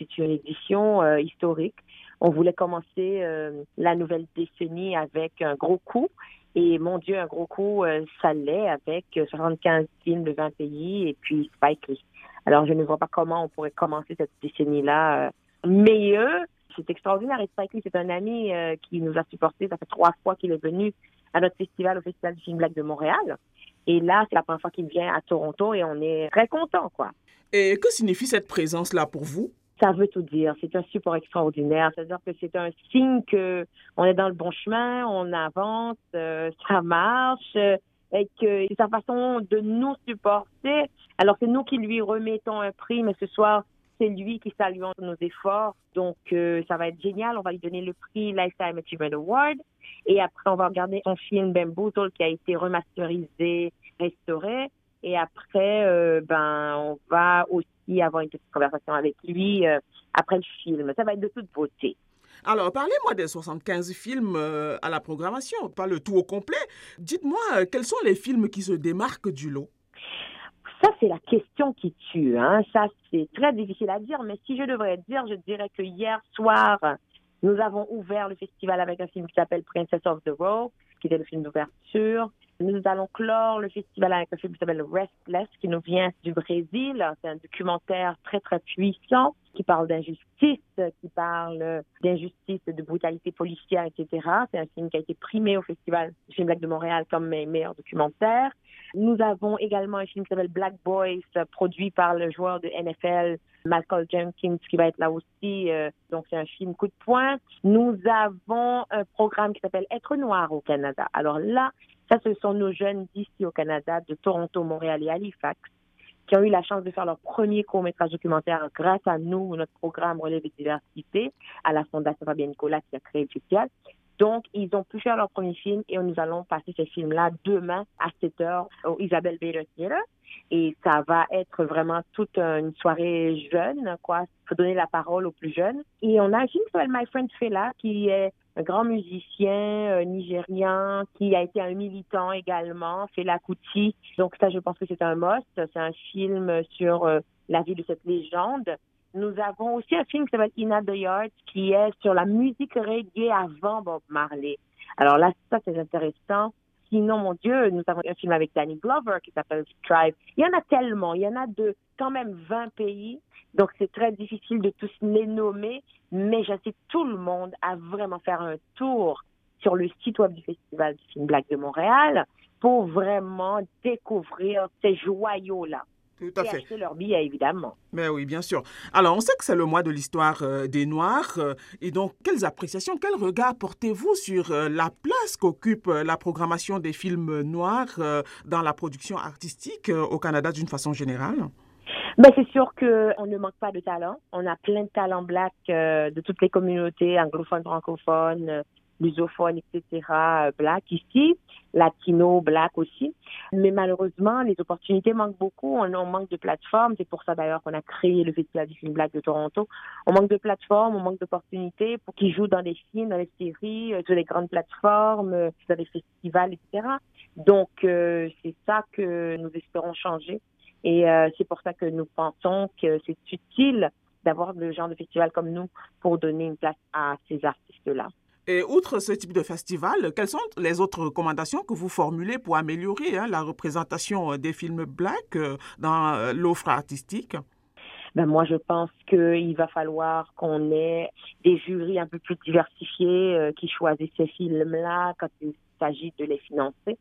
c'est une édition euh, historique. On voulait commencer euh, la nouvelle décennie avec un gros coup. Et mon Dieu, un gros coup, ça l'est avec 75 films de 20 pays et puis Spike Lee. Alors, je ne vois pas comment on pourrait commencer cette décennie-là meilleure. C'est extraordinaire. Et Spike Lee, c'est un ami qui nous a supportés. Ça fait trois fois qu'il est venu à notre festival, au Festival du film black de Montréal. Et là, c'est la première fois qu'il vient à Toronto et on est très content, quoi. Et que signifie cette présence-là pour vous? Ça veut tout dire. C'est un support extraordinaire. C'est-à-dire que c'est un signe que on est dans le bon chemin, on avance, euh, ça marche, euh, et que c'est sa façon de nous supporter. Alors c'est nous qui lui remettons un prix, mais ce soir c'est lui qui salue nos efforts. Donc euh, ça va être génial. On va lui donner le prix Lifetime Achievement Award. Et après, on va regarder son film Bamboozle qui a été remasterisé, restauré. Et après, euh, ben, on va aussi avoir une petite conversation avec lui euh, après le film. Ça va être de toute beauté. Alors, parlez-moi des 75 films euh, à la programmation, pas le tout au complet. Dites-moi, quels sont les films qui se démarquent du lot? Ça, c'est la question qui tue. Hein. Ça, c'est très difficile à dire, mais si je devrais dire, je dirais que hier soir, nous avons ouvert le festival avec un film qui s'appelle Princess of the Row, qui était le film d'ouverture. Nous allons clore le festival avec un film qui s'appelle Restless, qui nous vient du Brésil. C'est un documentaire très, très puissant qui parle d'injustice, qui parle d'injustice, de brutalité policière, etc. C'est un film qui a été primé au Festival du film Black de Montréal comme meilleur documentaire. Nous avons également un film qui s'appelle Black Boys, produit par le joueur de NFL Malcolm Jenkins, qui va être là aussi. Euh, donc, c'est un film coup de poing. Nous avons un programme qui s'appelle Être noir au Canada. Alors là, ça, ce sont nos jeunes d'ici au Canada, de Toronto, Montréal et Halifax, qui ont eu la chance de faire leur premier court-métrage documentaire grâce à nous, notre programme Relève et Diversité, à la Fondation Fabien Nicolas qui a créé le festival. Donc, ils ont pu faire leur premier film et nous allons passer ce film-là demain à 7 heures au Isabelle Bader Theater. Et ça va être vraiment toute une soirée jeune, quoi. Il faut donner la parole aux plus jeunes. Et on a un film qui My Friend Fela, qui est un grand musicien euh, nigérian qui a été un militant également, Fela Kuti. Donc ça, je pense que c'est un must. C'est un film sur euh, la vie de cette légende. Nous avons aussi un film qui s'appelle Ina the Yard, qui est sur la musique reggae avant Bob Marley. Alors là, ça, c'est intéressant. Sinon, mon Dieu, nous avons un film avec Danny Glover qui s'appelle Strive. Il y en a tellement. Il y en a de quand même 20 pays. Donc, c'est très difficile de tous les nommer. Mais j'incite tout le monde à vraiment faire un tour sur le site web du Festival du film Black de Montréal pour vraiment découvrir ces joyaux-là. Tout à fait. acheter leurs billets, évidemment. Mais oui, bien sûr. Alors, on sait que c'est le mois de l'histoire euh, des Noirs. Euh, et donc, quelles appréciations, quel regard portez-vous sur euh, la place qu'occupe la programmation des films noirs dans la production artistique au Canada d'une façon générale? Ben, c'est sûr qu'on ne manque pas de talent. On a plein de talents blacks de toutes les communautés, anglophones, francophones, lusophones, etc., euh, black ici, latino, black aussi. Mais malheureusement, les opportunités manquent beaucoup. On, manque de plateformes. C'est pour ça d'ailleurs qu'on a créé le Festival du film black de Toronto. On manque de plateformes, on manque d'opportunités pour qu'ils jouent dans des films, dans les séries, euh, sur les grandes plateformes, euh, dans les festivals, etc. Donc, c'est ça que nous espérons changer. Et c'est pour ça que nous pensons que c'est utile d'avoir le genre de festival comme nous pour donner une place à ces artistes-là. Et outre ce type de festival, quelles sont les autres recommandations que vous formulez pour améliorer hein, la représentation euh, des films black euh, dans euh, l'offre artistique? Ben moi, je pense qu'il va falloir qu'on ait des jurys un peu plus diversifiés qui choisissent ces films-là quand il s'agit de les financer.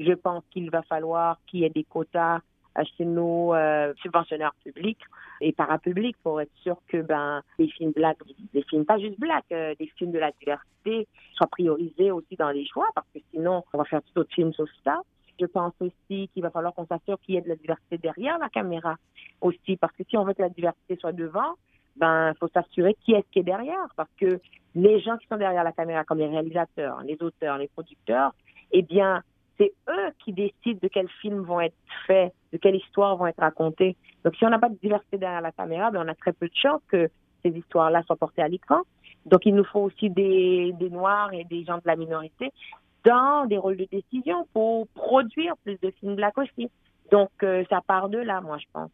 Je pense qu'il va falloir qu'il y ait des quotas chez nos euh, subventionneurs publics et parapublics pour être sûr que ben les films black, des films pas juste black, euh, des films de la diversité soient priorisés aussi dans les choix parce que sinon on va faire tout autre film sauf ça. Je pense aussi qu'il va falloir qu'on s'assure qu'il y ait de la diversité derrière la caméra aussi parce que si on veut que la diversité soit devant, ben faut s'assurer qui est-ce qui est derrière parce que les gens qui sont derrière la caméra comme les réalisateurs, les auteurs, les producteurs, eh bien c'est eux qui décident de quels films vont être faits, de quelles histoires vont être racontées. Donc, si on n'a pas de diversité derrière la caméra, ben, on a très peu de chances que ces histoires-là soient portées à l'écran. Donc, il nous faut aussi des, des Noirs et des gens de la minorité dans des rôles de décision pour produire plus de films black aussi. Donc, euh, ça part de là, moi, je pense.